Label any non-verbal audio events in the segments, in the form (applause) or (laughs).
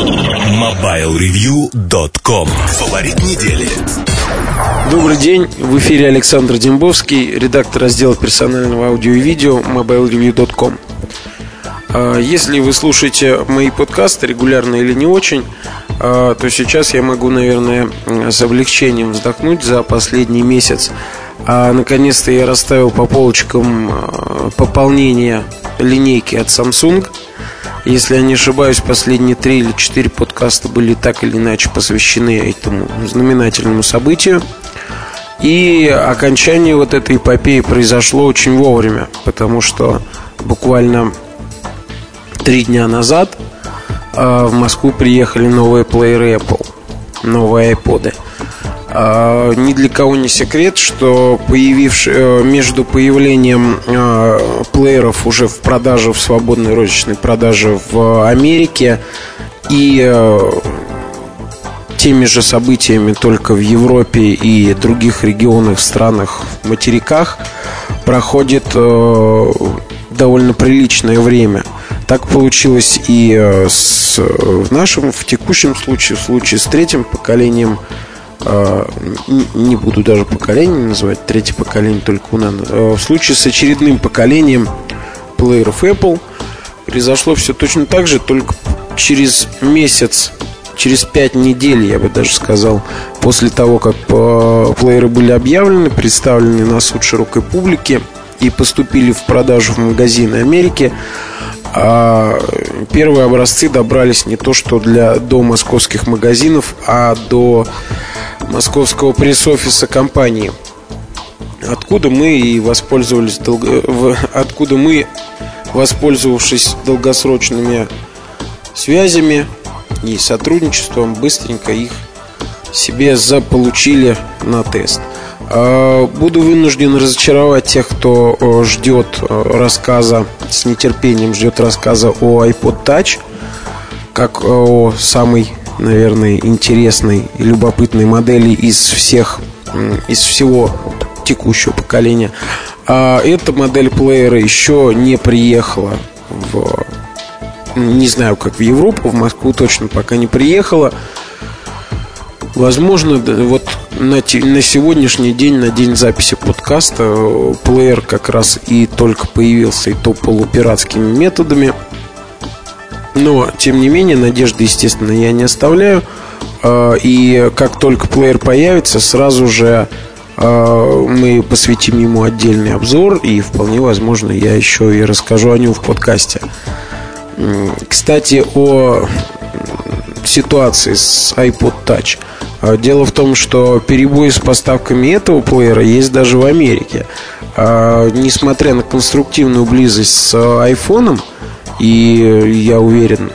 MobileReview.com Фаворит недели. Добрый день, в эфире Александр Дембовский, редактор раздела персонального аудио и видео MobileReview.com а, Если вы слушаете мои подкасты регулярно или не очень, а, то сейчас я могу, наверное, с облегчением вздохнуть за последний месяц. А наконец-то я расставил по полочкам а, пополнение линейки от Samsung – если я не ошибаюсь, последние три или четыре подкаста были так или иначе посвящены этому знаменательному событию. И окончание вот этой эпопеи произошло очень вовремя, потому что буквально три дня назад э, в Москву приехали новые плееры Apple, новые iPod. А, ни для кого не секрет, что появивший, э, между появлением э, плееров уже в продаже, в свободной розничной продаже в Америке и э, теми же событиями только в Европе и других регионах, странах, материках проходит довольно приличное время. Так получилось и с, в нашем, в текущем случае, в случае с третьим поколением а, не буду даже поколение называть, третье поколение только у нас. А, в случае с очередным поколением плееров Apple произошло все точно так же, только через месяц, через пять недель, я бы даже сказал, после того, как а, плееры были объявлены, представлены на суд широкой публики и поступили в продажу в магазины Америки, а первые образцы добрались не то что для до московских магазинов, а до московского пресс-офиса компании. Откуда мы и воспользовались долго... откуда мы, воспользовавшись долгосрочными связями и сотрудничеством, быстренько их себе заполучили на тест. А, буду вынужден разочаровать тех, кто ждет рассказа, с нетерпением ждет рассказа о iPod Touch, как о самой наверное, интересной и любопытной модели из всех, из всего текущего поколения. А эта модель плеера еще не приехала в... Не знаю, как в Европу, в Москву точно пока не приехала. Возможно, вот на, на сегодняшний день, на день записи подкаста, плеер как раз и только появился, и то полупиратскими методами – но, тем не менее, надежды, естественно, я не оставляю. А, и как только плеер появится, сразу же а, мы посвятим ему отдельный обзор. И вполне возможно, я еще и расскажу о нем в подкасте. Кстати, о ситуации с iPod Touch. А, дело в том, что перебои с поставками этого плеера есть даже в Америке. Несмотря на конструктивную близость с iPhone, и я уверен,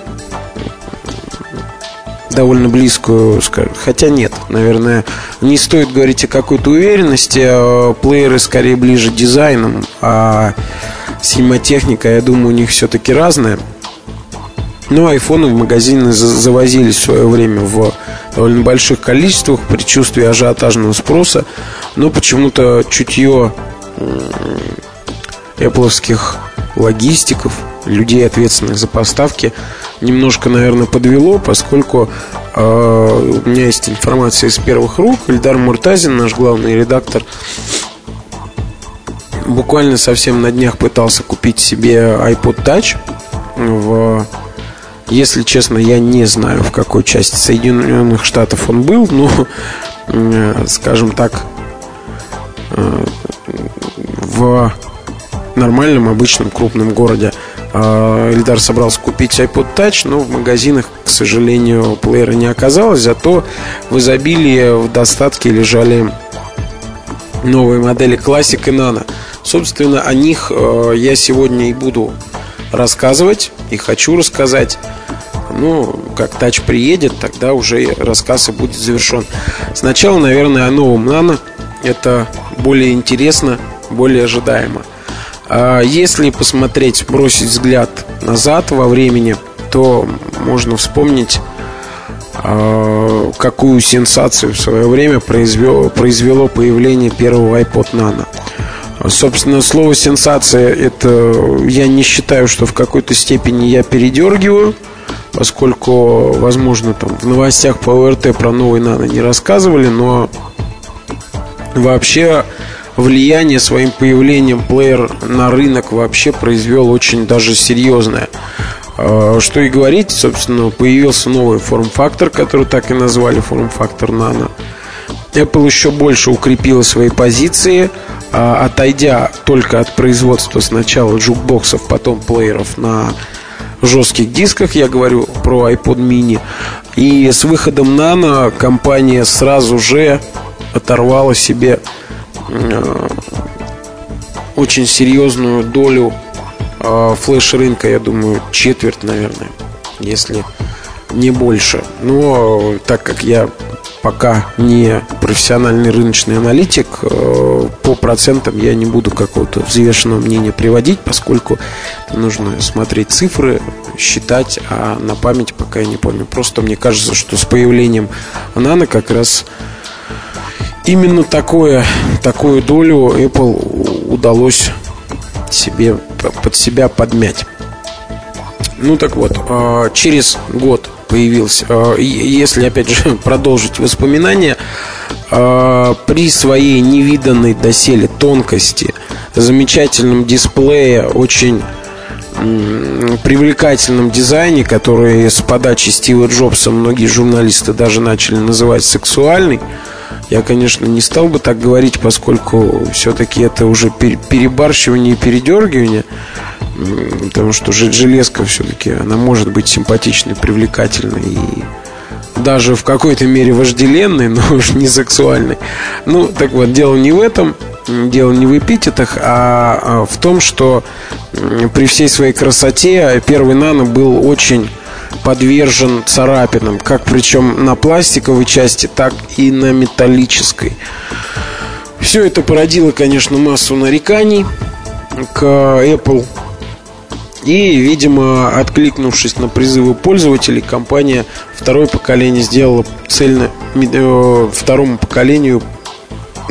довольно близкую, хотя нет, наверное, не стоит говорить о какой-то уверенности, а плееры скорее ближе дизайном, а схемотехника, я думаю, у них все-таки разная. Но айфоны в магазины завозились в свое время в довольно больших количествах, при чувстве ажиотажного спроса, но почему-то чутье Apple логистиков – людей, ответственных за поставки, немножко, наверное, подвело, поскольку э, у меня есть информация из первых рук. Ильдар Муртазин, наш главный редактор, буквально совсем на днях пытался купить себе iPod Touch. В, если честно, я не знаю, в какой части Соединенных Штатов он был, но, э, скажем так, э, в нормальном, обычном, крупном городе Эльдар собрался купить iPod Touch, но в магазинах, к сожалению, плеера не оказалось. Зато в изобилии, в достатке лежали новые модели Classic и Nano. Собственно, о них а, я сегодня и буду рассказывать, и хочу рассказать. Ну, как Touch приедет, тогда уже рассказ и будет завершен. Сначала, наверное, о новом Nano. Это более интересно, более ожидаемо. А если посмотреть, бросить взгляд назад во времени, то можно вспомнить, а, какую сенсацию в свое время произвело, появление первого iPod Nano. Собственно, слово сенсация это я не считаю, что в какой-то степени я передергиваю. поскольку, возможно, там в новостях по ОРТ про новый нано не рассказывали, но вообще влияние своим появлением плеер на рынок вообще произвел очень даже серьезное. А, что и говорить, собственно, появился новый форм-фактор, который так и назвали форм-фактор Nano. Apple еще больше укрепила свои позиции, а, отойдя только от производства сначала джукбоксов, потом плееров на жестких дисках, я говорю про iPod mini. И с выходом Nano компания сразу же оторвала себе очень серьезную долю э, флеш-рынка, я думаю, четверть, наверное, если не больше. Но так как я пока не профессиональный рыночный аналитик, э, по процентам я не буду какого-то взвешенного мнения приводить, поскольку нужно смотреть цифры, считать, а на память пока я не помню. Просто мне кажется, что с появлением Нано как раз именно такое, такую долю Apple удалось себе, под себя подмять. Ну так вот, а, через год появился, а, если опять же (laughs) продолжить воспоминания, а, при своей невиданной доселе тонкости, замечательном дисплее, очень привлекательном дизайне, который с подачи Стива Джобса многие журналисты даже начали называть сексуальный, я, конечно, не стал бы так говорить, поскольку все-таки это уже перебарщивание и передергивание. Потому что железка все-таки, она может быть симпатичной, привлекательной и даже в какой-то мере вожделенной, (laughs) но уж не сексуальной. Ну, так вот, дело не в этом, дело не в эпитетах, а, а в том, что при всей своей красоте первый нано был очень подвержен царапинам, как причем на пластиковой части, так и на металлической. Все это породило, конечно, массу нареканий к Apple. И, видимо, откликнувшись на призывы пользователей, компания второе поколение сделала цельно э, второму поколению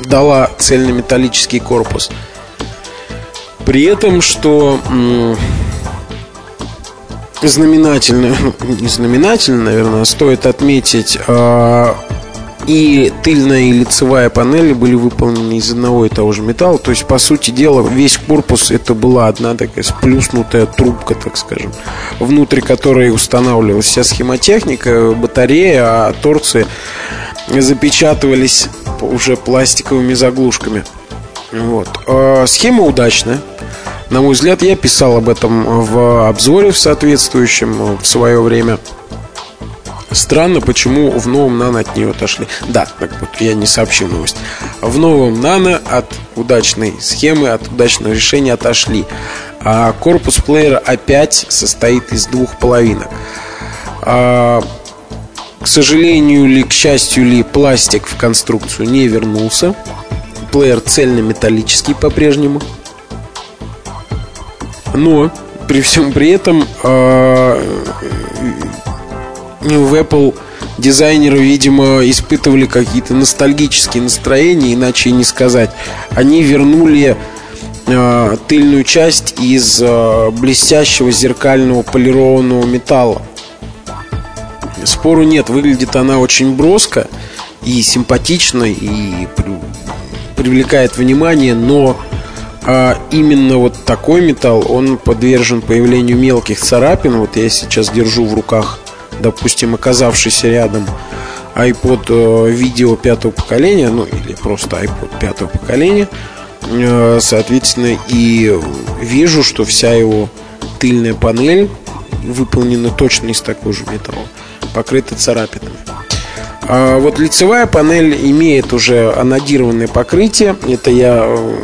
дала цельнометаллический корпус. При этом, что знаменательно, ну, не знаменательно, наверное, стоит отметить, а, и тыльная и лицевая панели были выполнены из одного и того же металла. То есть, по сути дела, весь корпус это была одна такая сплюснутая трубка, так скажем, внутри которой устанавливалась вся схемотехника, батарея, а торцы запечатывались уже пластиковыми заглушками. Вот. А, схема удачная. На мой взгляд, я писал об этом в обзоре в соответствующем в свое время. Странно, почему в новом Нано от нее отошли. Да, так вот я не сообщил новость. В новом Нано от удачной схемы, от удачного решения отошли. А корпус плеера опять состоит из двух половинок. А, к сожалению ли, к счастью ли, пластик в конструкцию не вернулся. Плеер цельнометаллический по-прежнему. Но при всем при этом э, в Apple дизайнеры, видимо, испытывали какие-то ностальгические настроения, иначе не сказать. Они вернули э, тыльную часть из э, блестящего зеркального полированного металла. Спору нет, выглядит она очень броско и симпатично, и привлекает внимание, но а именно вот такой металл, он подвержен появлению мелких царапин. Вот я сейчас держу в руках, допустим, оказавшийся рядом iPod э, видео пятого поколения, ну или просто iPod пятого поколения. Э, соответственно, и вижу, что вся его тыльная панель выполнена точно из такого же металла, покрыта царапинами. А вот лицевая панель имеет уже анодированное покрытие. Это я э,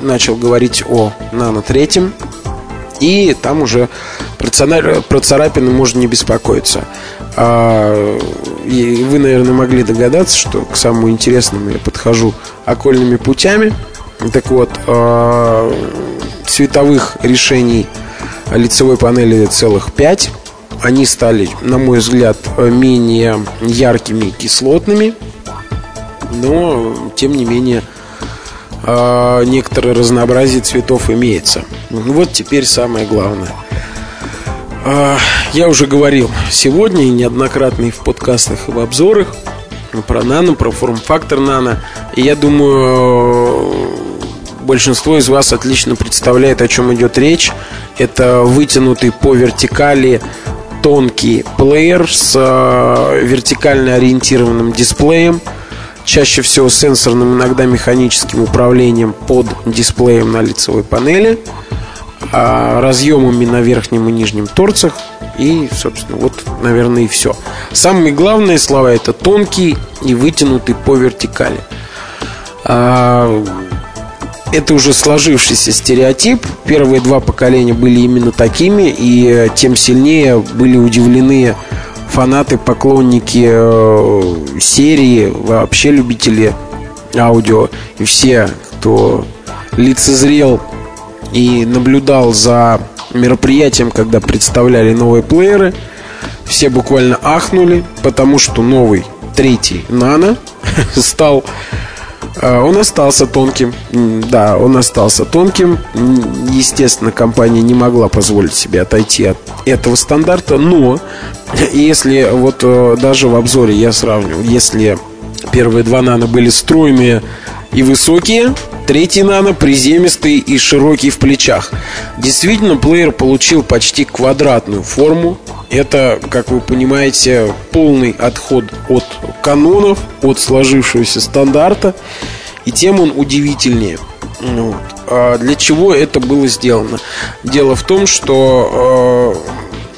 начал говорить о нано третьем. И там уже про царапины можно не беспокоиться. А, и вы, наверное, могли догадаться, что к самому интересному я подхожу окольными путями. Так вот, а, цветовых решений лицевой панели целых 5 они стали, на мой взгляд, менее яркими и кислотными. Но, тем не менее, а, некоторое разнообразие цветов имеется. Вот теперь самое главное. А, я уже говорил сегодня и неоднократно и в подкастах, и в обзорах про нано, про форм-фактор нано. И я думаю, большинство из вас отлично представляет, о чем идет речь. Это вытянутый по вертикали тонкий плеер с э, вертикально ориентированным дисплеем, чаще всего сенсорным, иногда механическим управлением под дисплеем на лицевой панели, а разъемами на верхнем и нижнем торцах и, собственно, вот, наверное, и все. Самые главные слова это тонкий и вытянутый по вертикали. Это уже сложившийся стереотип. Первые два поколения были именно такими, и тем сильнее были удивлены фанаты, поклонники э, серии, вообще любители аудио и все, кто лицезрел и наблюдал за мероприятием, когда представляли новые плееры, все буквально ахнули, потому что новый третий Нано (laughs) стал он остался тонким. Да, он остался тонким. Естественно, компания не могла позволить себе отойти от этого стандарта. Но (laughs) если вот э, даже в обзоре я сравнивал, если первые два нано были стройные и высокие, третий нано приземистый и широкий в плечах. Действительно, плеер получил почти квадратную форму. Это, как вы понимаете, полный отход от канонов, от сложившегося стандарта. И тем он удивительнее. Вот. А для чего это было сделано? Дело в том, что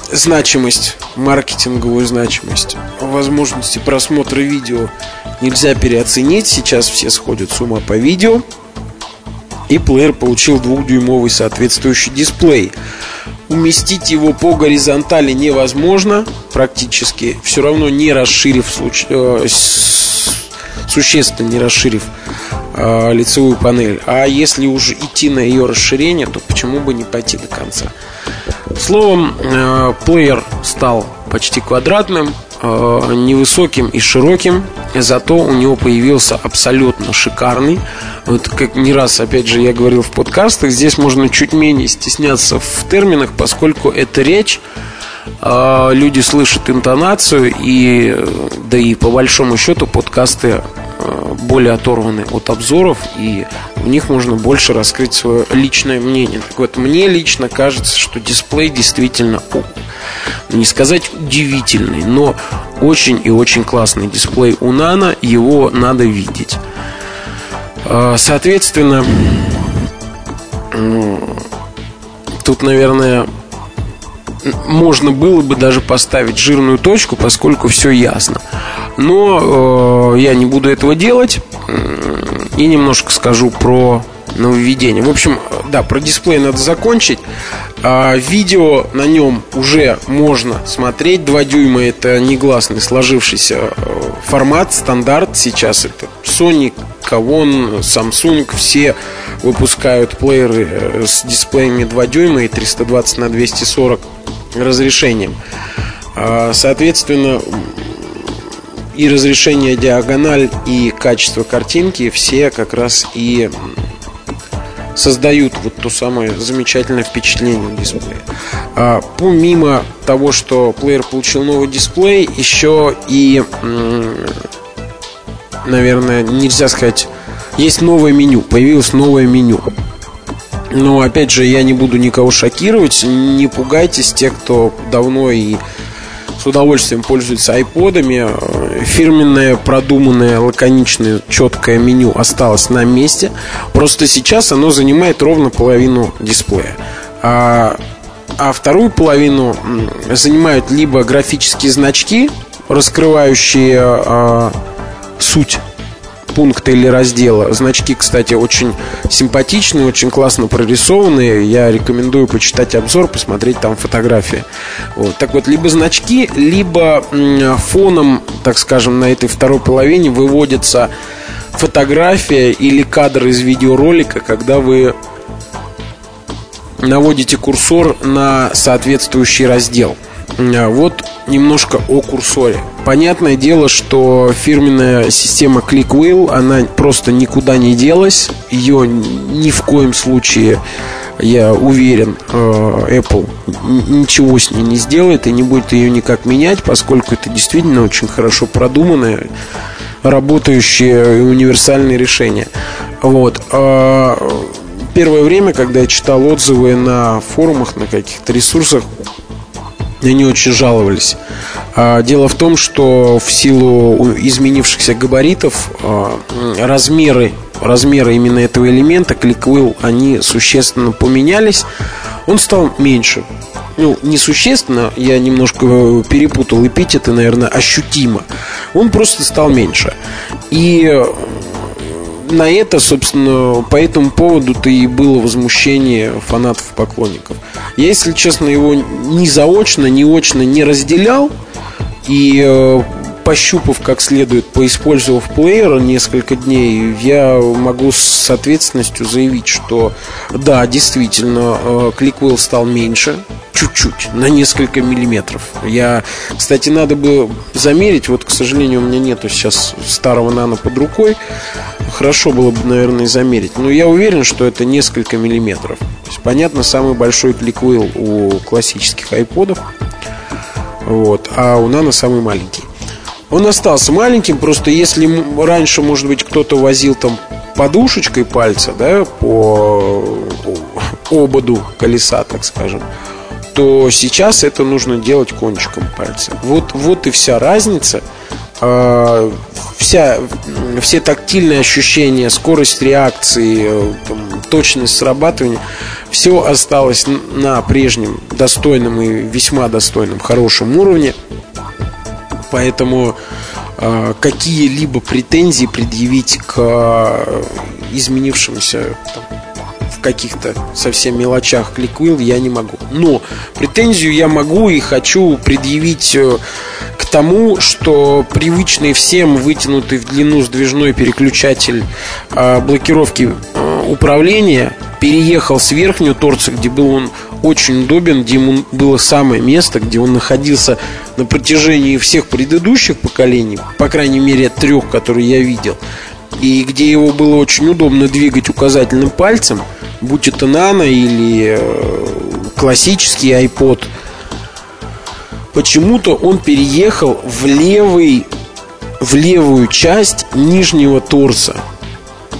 э, значимость, маркетинговую значимость, возможности просмотра видео нельзя переоценить. Сейчас все сходят с ума по видео. И плеер получил двухдюймовый соответствующий дисплей. Уместить его по горизонтали невозможно практически, все равно не расширив э, существенно не расширив э, лицевую панель. А если уже идти на ее расширение, то почему бы не пойти до конца? Словом, э, плеер стал почти квадратным, невысоким и широким, зато у него появился абсолютно шикарный. Вот как не раз, опять же, я говорил в подкастах, здесь можно чуть менее стесняться в терминах, поскольку это речь э, люди слышат интонацию и да и по большому счету подкасты более оторваны от обзоров, и в них можно больше раскрыть свое личное мнение. Так вот, мне лично кажется, что дисплей действительно, не сказать удивительный, но очень и очень классный дисплей у Nano, его надо видеть. А, соответственно, тут, наверное, можно было бы даже поставить жирную точку, поскольку все ясно. Но э, я не буду этого делать и немножко скажу про нововведение. В общем, да, про дисплей надо закончить. А, видео на нем уже можно смотреть. 2 дюйма это негласный сложившийся э, формат, стандарт. Сейчас это Sony, Kavon, Samsung. Все выпускают плееры э, с дисплеями 2 дюйма и 320 на 240 разрешением. А, соответственно, и разрешение диагональ, и качество картинки все как раз и создают вот то самое замечательное впечатление дисплея. А, помимо того, что плеер получил новый дисплей, еще и, наверное, нельзя сказать, есть новое меню, появилось новое меню. Но опять же, я не буду никого шокировать, не пугайтесь, те, кто давно и с удовольствием пользуются айподами. Фирменное, продуманное, лаконичное, четкое меню осталось на месте. Просто сейчас оно занимает ровно половину дисплея. А, а вторую половину занимают либо графические значки, раскрывающие а, суть пункта или раздела. Значки, кстати, очень симпатичные, очень классно прорисованные. Я рекомендую почитать обзор, посмотреть там фотографии. Вот. Так вот, либо значки, либо фоном, так скажем, на этой второй половине выводится фотография или кадр из видеоролика, когда вы наводите курсор на соответствующий раздел. А, вот немножко о курсоре. Понятное дело, что фирменная система ClickWheel, она просто никуда не делась. Ее ни в коем случае я уверен, э, Apple ничего с ней не сделает и не будет ее никак менять, поскольку это действительно очень хорошо продуманное, работающее и универсальное решение. Вот. А, первое время, когда я читал отзывы на форумах, на каких-то ресурсах, они очень жаловались. А, дело в том, что в силу изменившихся габаритов а, размеры, размеры именно этого элемента, ClickWheel, они существенно поменялись. Он стал меньше. Ну, несущественно, я немножко перепутал эпитеты, наверное, ощутимо. Он просто стал меньше. И на это, собственно, по этому поводу-то и было возмущение фанатов поклонников. Я, если честно, его ни заочно, ни очно не разделял. И э, пощупав как следует, поиспользовав плеер несколько дней, я могу с ответственностью заявить, что да, действительно, э, кликвелл стал меньше, чуть-чуть, на несколько миллиметров. Я, кстати, надо бы замерить, вот, к сожалению, у меня нету сейчас старого нано под рукой. Хорошо было бы, наверное, замерить. Но я уверен, что это несколько миллиметров. То есть, понятно, самый большой кликвейл у классических айподов. Вот, а у нано самый маленький. Он остался маленьким, просто если раньше, может быть, кто-то возил там подушечкой пальца, да, по ободу колеса, так скажем, то сейчас это нужно делать кончиком пальца. Вот, вот и вся разница. Вся, все тактильные ощущения, скорость реакции, там, точность срабатывания, все осталось на прежнем достойном и весьма достойном, хорошем уровне. Поэтому э, какие-либо претензии предъявить к э, изменившемуся там, в каких-то совсем мелочах кликвилл я не могу. Но претензию я могу и хочу предъявить э, к тому, что привычный всем вытянутый в длину сдвижной переключатель э, блокировки э, управления переехал с верхнего торца, где был он очень удобен, где ему было самое место, где он находился на протяжении всех предыдущих поколений, по крайней мере трех, которые я видел, и где его было очень удобно двигать указательным пальцем, будь это нано или э, классический iPod, почему-то он переехал в левый в левую часть нижнего торса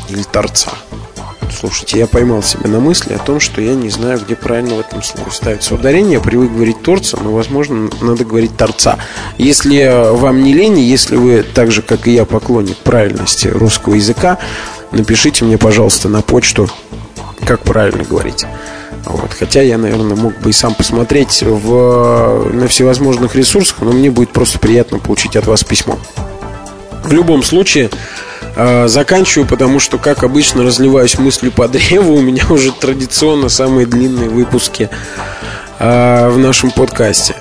или торца. Слушайте, я поймал себя на мысли о том, что я не знаю, где правильно в этом слове ставится ударение. Я привык говорить торца, но, возможно, надо говорить торца. Если вам не лень, если вы так же, как и я, поклонник правильности русского языка, напишите мне, пожалуйста, на почту, как правильно говорить. Вот. Хотя я, наверное, мог бы и сам посмотреть в, на всевозможных ресурсах, но мне будет просто приятно получить от вас письмо. В любом случае, а, заканчиваю, потому что, как обычно, разливаюсь мыслью по древу. У меня уже традиционно самые длинные выпуски а, в нашем подкасте.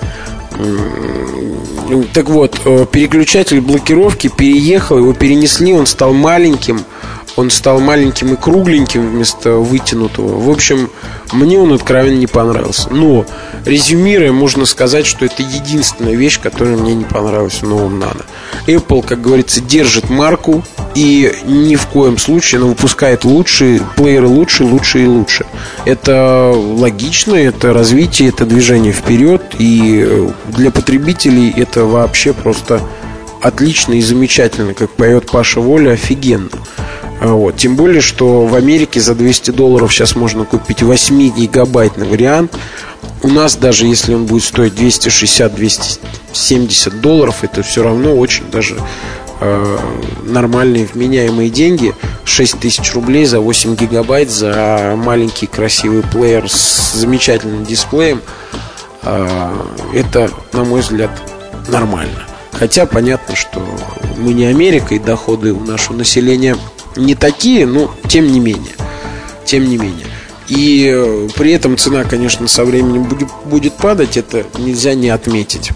Так вот, э, переключатель блокировки переехал, его перенесли, он стал маленьким – он стал маленьким и кругленьким вместо вытянутого. В общем, мне он откровенно не понравился. Но, резюмируя, можно сказать, что это единственная вещь, которая мне не понравилась в новом Nano. Apple, как говорится, держит марку и ни в коем случае она выпускает лучшие плееры лучше, лучше и лучше. Это логично, это развитие, это движение вперед, и для потребителей это вообще просто отлично и замечательно, как поет Паша Воля, офигенно. Вот. Тем более, что в Америке за 200 долларов сейчас можно купить 8-гигабайтный вариант. У нас даже если он будет стоить 260-270 долларов, это все равно очень даже э, нормальные вменяемые деньги. 6 тысяч рублей за 8 гигабайт, за маленький красивый плеер с замечательным дисплеем. Э, это, на мой взгляд, нормально. Хотя понятно, что мы не Америка, и доходы у нашего населения – не такие, но тем не менее. Тем не менее. И э, при этом цена, конечно, со временем будет, будет падать, это нельзя не отметить.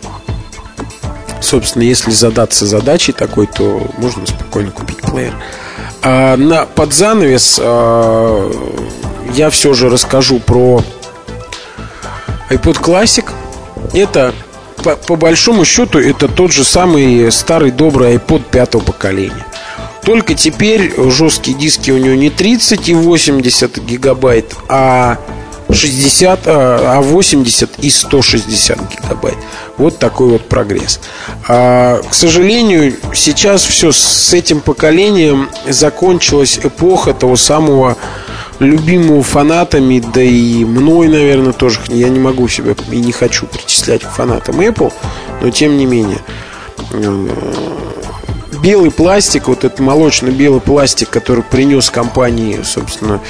Собственно, если задаться задачей такой, то можно спокойно купить плеер. А на, под занавес а, я все же расскажу про iPod Classic. Это, по, по большому счету, это тот же самый старый добрый iPod пятого поколения. Только теперь жесткие диски у него не 30 и 80 гигабайт, а 60, а 80 и 160 гигабайт. Вот такой вот прогресс. А, к сожалению, сейчас все с этим поколением закончилась эпоха того самого любимого фанатами, да и мной, наверное, тоже. Я не могу себя и не хочу причислять к фанатам Apple, но тем не менее. Белый пластик, вот этот молочно-белый пластик, который принес компании, собственно,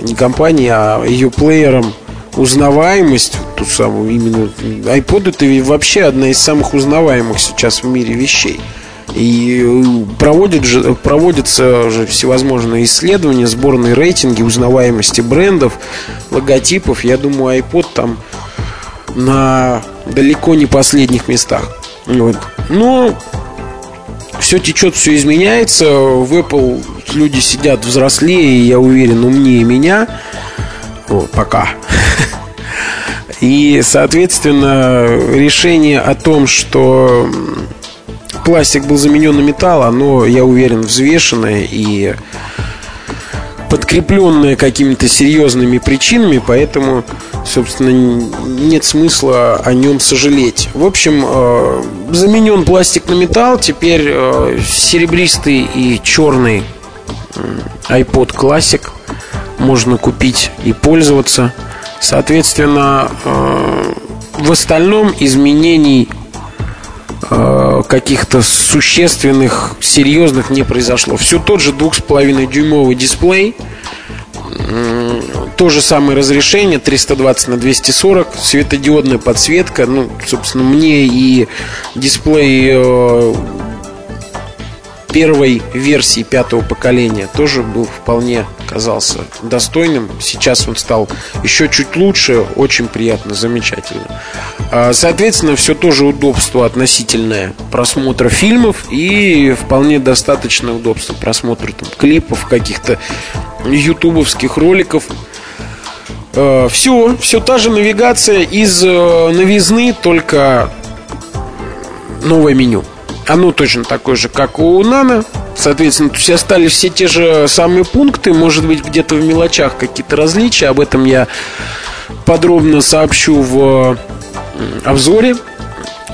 не компании, а ее плеерам узнаваемость, ту самую именно iPod это вообще одна из самых узнаваемых сейчас в мире вещей. И э, проводят же, проводятся же всевозможные исследования, сборные рейтинги узнаваемости брендов, логотипов. Я думаю, iPod там на далеко не последних местах. Вот. Но все течет, все изменяется. В Apple люди сидят взрослее, я уверен, умнее меня. Вот, пока. И, соответственно, решение о том, что пластик был заменен на металл, оно, я уверен, взвешенное и подкрепленное какими-то серьезными причинами, поэтому, собственно, нет смысла о нем сожалеть. В общем, э, заменен пластик на металл, теперь э, серебристый и черный iPod Classic можно купить и пользоваться. Соответственно, э, в остальном изменений Э, каких-то существенных, серьезных не произошло. Все тот же 2,5 дюймовый дисплей, то же самое разрешение 320 на 240 светодиодная подсветка. Ну собственно мне и дисплей э, первой версии пятого поколения тоже был вполне казался достойным. Сейчас он стал еще чуть лучше, очень приятно, замечательно. А, соответственно, все тоже удобство относительное просмотра фильмов и вполне достаточное удобство просмотра там, клипов, каких-то ютубовских роликов. Все, а, все та же навигация из э, новизны, только новое меню. Оно точно такое же, как у Нано. Соответственно, то есть остались все те же самые пункты, может быть, где-то в мелочах какие-то различия. Об этом я подробно сообщу в обзоре.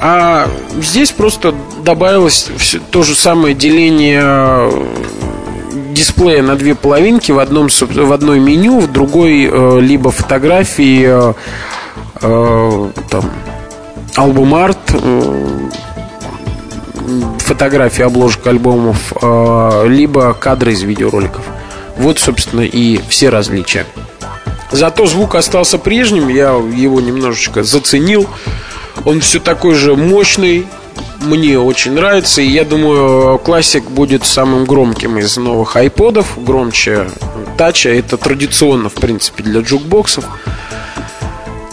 А здесь просто добавилось все, то же самое деление э, дисплея на две половинки в одном в одной меню, в другой э, либо фотографии э, э, там альбом арт э, фотографии обложек альбомов, а, либо кадры из видеороликов. Вот, собственно, и все различия. Зато звук остался прежним, я его немножечко заценил. Он все такой же мощный, мне очень нравится. И я думаю, классик будет самым громким из новых айподов, громче тача. Это традиционно, в принципе, для джукбоксов.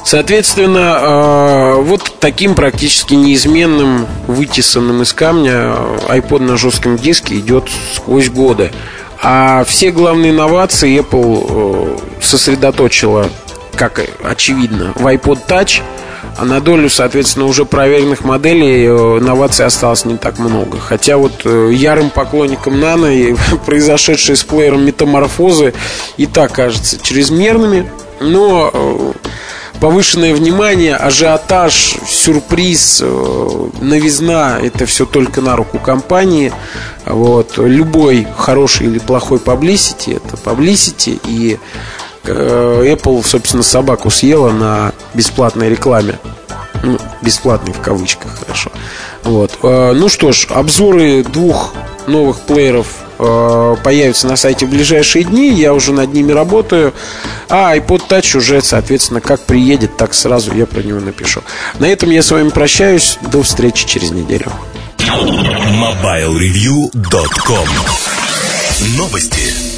Соответственно, э, вот таким практически неизменным, вытесанным из камня iPod на жестком диске идет сквозь годы. А все главные инновации Apple э, сосредоточила, как очевидно, в iPod Touch, а на долю, соответственно, уже проверенных моделей э, инноваций осталось не так много. Хотя вот ярым поклонникам Nano и (laughs) произошедшие с плеером метаморфозы и так кажется чрезмерными, но повышенное внимание, ажиотаж, сюрприз, э, новизна – это все только на руку компании. Вот. Любой хороший или плохой publicity – это publicity, и э, Apple, собственно, собаку съела на бесплатной рекламе. Ну, бесплатный в кавычках, хорошо. Вот. Э, ну что ж, обзоры двух новых плееров появятся на сайте в ближайшие дни. Я уже над ними работаю. А iPod Touch уже, соответственно, как приедет, так сразу я про него напишу. На этом я с вами прощаюсь. До встречи через неделю. MobileReview.com Новости.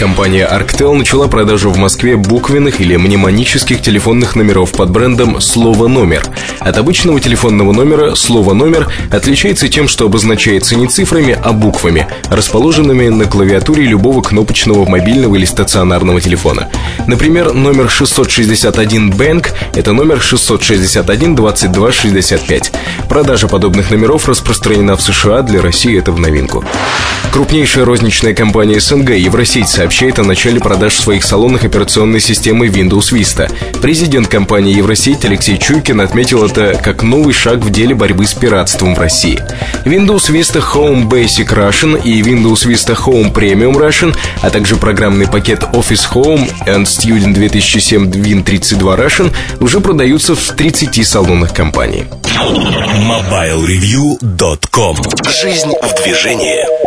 Компания Arctel начала продажу в Москве буквенных или мнемонических телефонных номеров под брендом «Слово номер». От обычного телефонного номера «Слово номер» отличается тем, что обозначается не цифрами, а буквами, расположенными на клавиатуре любого кнопочного мобильного или стационарного телефона. Например, номер 661 Bank – это номер 661 22 65. Продажа подобных номеров распространена в США, для России это в новинку. Крупнейшая розничная компания СНГ Евросеть сообщила, сообщает о начале продаж в своих салонах операционной системы Windows Vista. Президент компании Евросеть Алексей Чуйкин отметил это как новый шаг в деле борьбы с пиратством в России. Windows Vista Home Basic Russian и Windows Vista Home Premium Russian, а также программный пакет Office Home and Student 2007 Win32 Russian уже продаются в 30 салонах компании. MobileReview.com Жизнь в движении